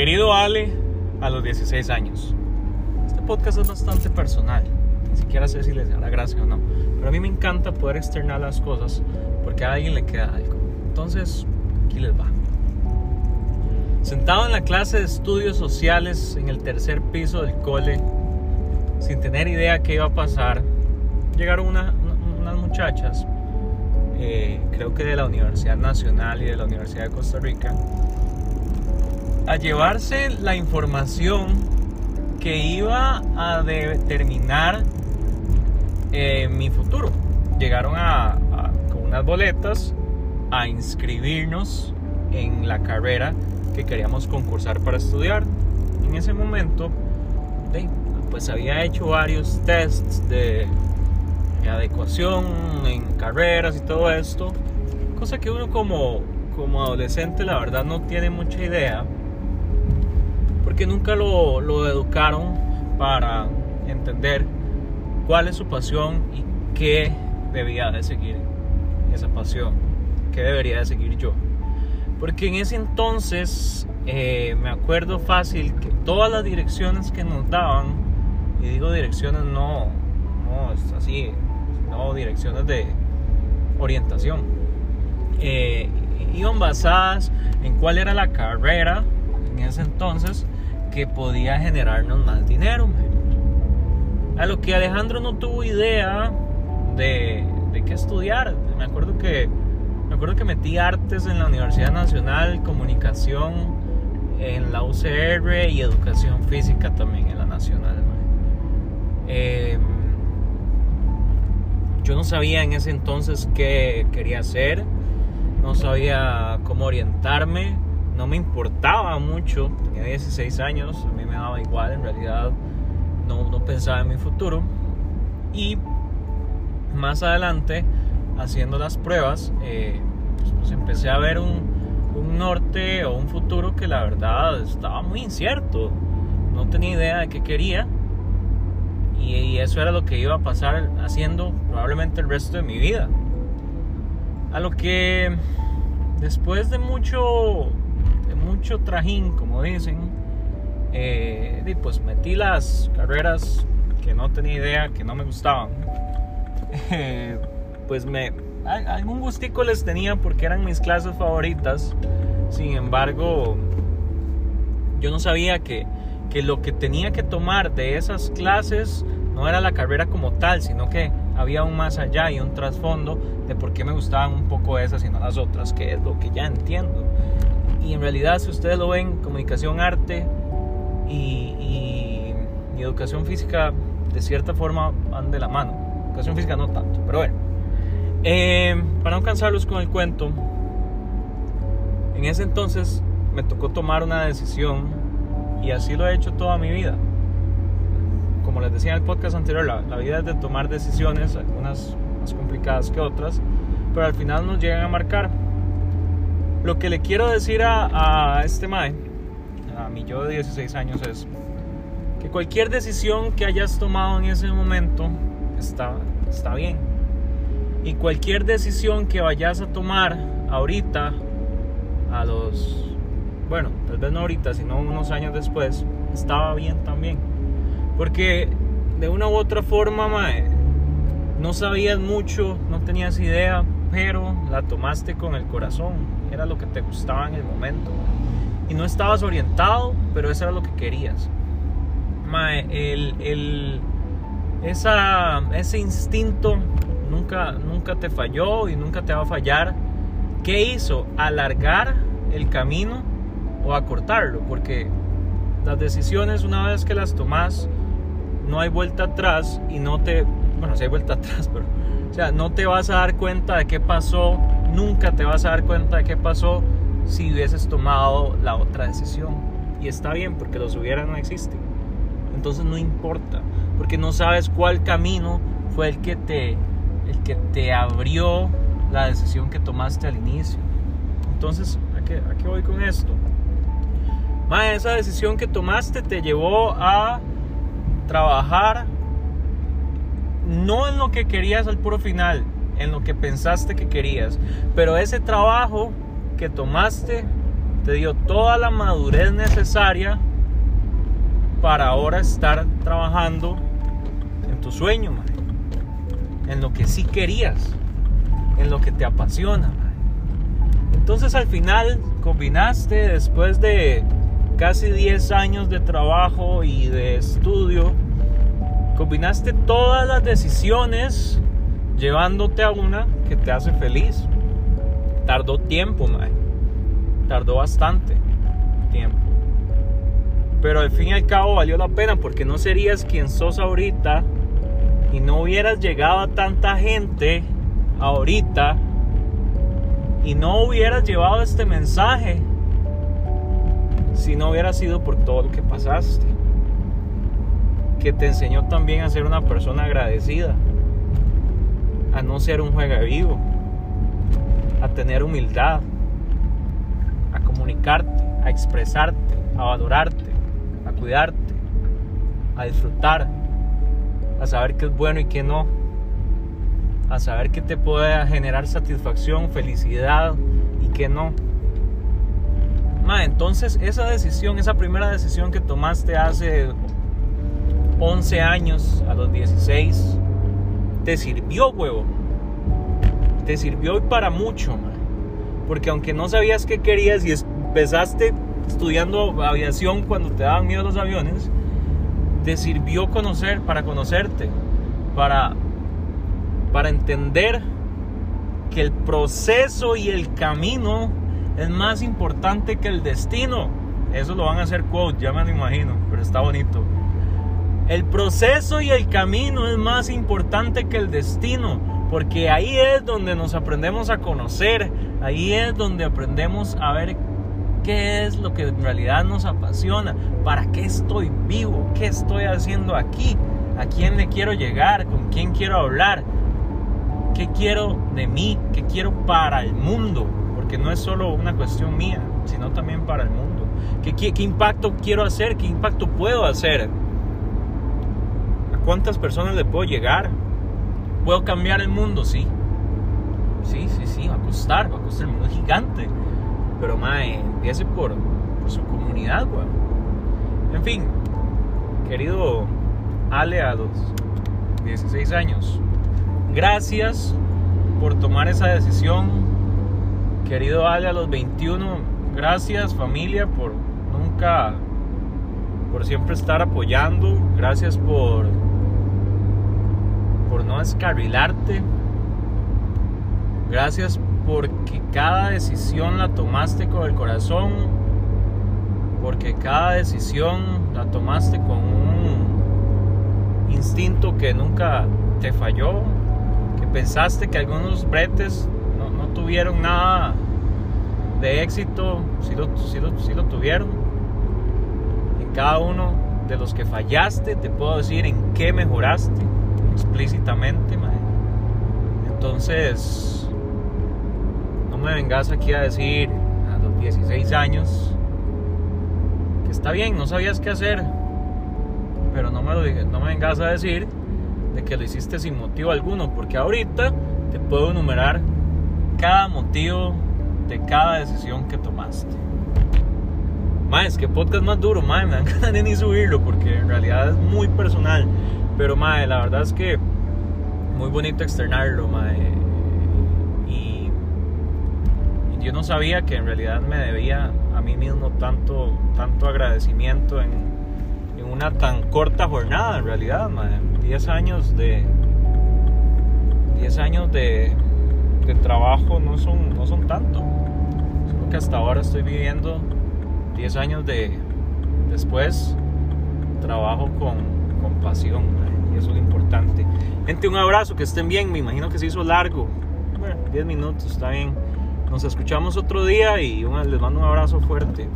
Querido Ale, a los 16 años. Este podcast es bastante personal. Ni siquiera sé si les hará gracia o no. Pero a mí me encanta poder externar las cosas porque a alguien le queda algo. Entonces, aquí les va. Sentado en la clase de estudios sociales en el tercer piso del cole, sin tener idea qué iba a pasar, llegaron unas muchachas, eh, creo que de la Universidad Nacional y de la Universidad de Costa Rica, a llevarse la información que iba a determinar eh, mi futuro. Llegaron a, con unas boletas a inscribirnos en la carrera que queríamos concursar para estudiar. En ese momento, pues había hecho varios tests de, adecuación en carreras y todo esto, cosa que uno como, como adolescente la verdad no tiene mucha idea, porque nunca lo, lo educaron para entender cuál es su pasión y qué debía de seguir esa pasión, qué debería de seguir yo. Porque en ese entonces eh, me acuerdo fácil que todas las direcciones que nos daban, y digo direcciones no, no es así, no direcciones de orientación, eh, iban basadas en cuál era la carrera en ese entonces que podía generarnos más dinero. A lo que Alejandro no tuvo idea de, qué estudiar. Me acuerdo que me acuerdo que metí artes en la Universidad Nacional, comunicación en la UCR y educación física también en la Nacional. Em, yo no sabía en ese entonces qué quería hacer, no sabía cómo orientarme, no me importaba mucho, tenía 16 años, a mí me daba igual, en realidad no, no pensaba en mi futuro. Y más adelante haciendo las pruebas, eh, pues, pues, empecé a ver un, norte o un futuro que la verdad estaba muy incierto. No tenía idea de qué quería. Y, eso era lo que iba a pasar haciendo probablemente el resto de mi vida. A lo que después de mucho, mucho trajín, como dicen, eh, pues metí las carreras que no tenía idea, que no me gustaban. Eh, pues me algún gustico les tenía porque eran mis clases favoritas. Sin embargo, yo no sabía que, que lo que tenía que tomar de esas clases no era la carrera como tal, sino que había un más allá y un trasfondo de por qué me gustaban un poco esas y no las otras, que es lo que ya entiendo. Y en realidad, si ustedes lo ven, comunicación, arte y, educación física, de cierta forma van de la mano. Educación física no tanto, pero bueno. Eh, para no cansarlos con el cuento, en ese entonces me tocó tomar una decisión y así lo he hecho toda mi vida. Como les decía en el podcast anterior, la, vida es de tomar decisiones, algunas más complicadas que otras, pero al final nos llegan a marcar. Lo que le quiero decir a, este Mae, a mi yo de 16 años, es que cualquier decisión que hayas tomado en ese momento está, está bien y cualquier decisión que vayas a tomar ahorita, a los, bueno, tal vez no ahorita, sino unos años después, estaba bien también. Porque de una u otra forma, no sabías mucho, no tenías idea, pero la tomaste con el corazón. Era lo que te gustaba en el momento. Y no estabas orientado, pero eso era lo que querías. el, el, esa, ese instinto nunca, nunca te falló y nunca te va a fallar. ¿Qué hizo? Alargar el camino o acortarlo, porque las decisiones una vez que las tomas no hay vuelta atrás y no te, bueno, si hay vuelta atrás, pero, o sea, no te vas a dar cuenta de qué pasó, nunca te vas a dar cuenta de qué pasó si hubieses tomado la otra decisión. Y está bien, porque los hubiera no existen. Entonces no importa, porque no sabes cuál camino fue el que te el que te abrió la decisión que tomaste al inicio. Entonces, ¿a qué, voy con esto? esa decisión que tomaste te llevó a trabajar no en lo que querías al puro final, en lo que pensaste que querías. Pero ese trabajo que tomaste te dio toda la madurez necesaria para ahora estar trabajando en tu sueño, en lo que sí querías, en lo que te apasiona. Entonces al final combinaste después de casi 10 años de trabajo y de estudio, combinaste todas las decisiones llevándote a una que te hace feliz. Tardó tiempo, mae. Tardó bastante tiempo. Pero al fin y al cabo valió la pena porque no serías quien sos ahorita y no hubieras llegado a tanta gente ahorita y no hubieras llevado este mensaje si no hubiera sido por todo lo que pasaste. Que te enseñó también a ser una persona agradecida, a no ser un juega vivo, a tener humildad, a comunicarte, a expresarte, a valorarte, a cuidarte, a disfrutar, a saber qué es bueno y qué no, a saber qué te puede generar satisfacción, felicidad y qué no. entonces esa decisión, esa primera decisión que tomaste hace 11 años, a los 16, te sirvió, huevo. Te sirvió para mucho, Porque aunque no sabías qué querías y empezaste estudiando aviación cuando te daban miedo los aviones, te sirvió conocer, para conocerte, para, para entender que el proceso y el camino es más importante que el destino. Eso lo van a hacer quote, ya me lo imagino, pero está bonito. El proceso y el camino es más importante que el destino, porque ahí es donde nos aprendemos a conocer, ahí es donde aprendemos a ver qué es lo que en realidad nos apasiona, para qué estoy vivo, qué estoy haciendo aquí, a quién le quiero llegar, con quién quiero hablar, qué quiero de mí, qué quiero para el mundo, porque no es solo una cuestión mía, sino también para el mundo. ¿Qué, qué, impacto quiero hacer? ¿Qué impacto puedo hacer? ¿A cuántas personas le puedo llegar? ¿Puedo cambiar el mundo? Sí. Sí, sí, sí, va a costar, va a costar el mundo gigante. Pero, mae, empiece por, su comunidad, weón. En fin, querido Ale a los 16 años, gracias por tomar esa decisión. Querido Ale a los 21, gracias familia por nunca, por siempre estar apoyando. Gracias por, por no descarrilarte. Gracias porque cada decisión la tomaste con el corazón, porque cada decisión la tomaste con un instinto que nunca te falló, que pensaste que algunos bretes no, tuvieron nada de éxito, si lo, lo, tuvieron. En cada uno de los que fallaste, te puedo decir en qué mejoraste explícitamente. Entonces, me vengas aquí a decir a los 16 años que está bien, no sabías qué hacer, pero no me, lo, no me vengas a decir de que lo hiciste sin motivo alguno, porque ahorita te puedo enumerar cada motivo de cada decisión que tomaste. Más, que podcast más duro, mae, me dan ganas ni subirlo porque en realidad es muy personal. Pero mae, la verdad es que muy bonito externarlo, mae yo no sabía que en realidad me debía a mí mismo tanto, tanto agradecimiento en, en una tan corta jornada, en realidad, 10 años de 10 años de, de, trabajo no son, no son tanto. Solo que hasta ahora estoy viviendo 10 años de después trabajo con, con pasión y eso es lo importante. Gente, un abrazo, que estén bien, me imagino que se hizo largo. Bueno, 10 minutos, está bien. Nos escuchamos otro día y les mando un abrazo fuerte.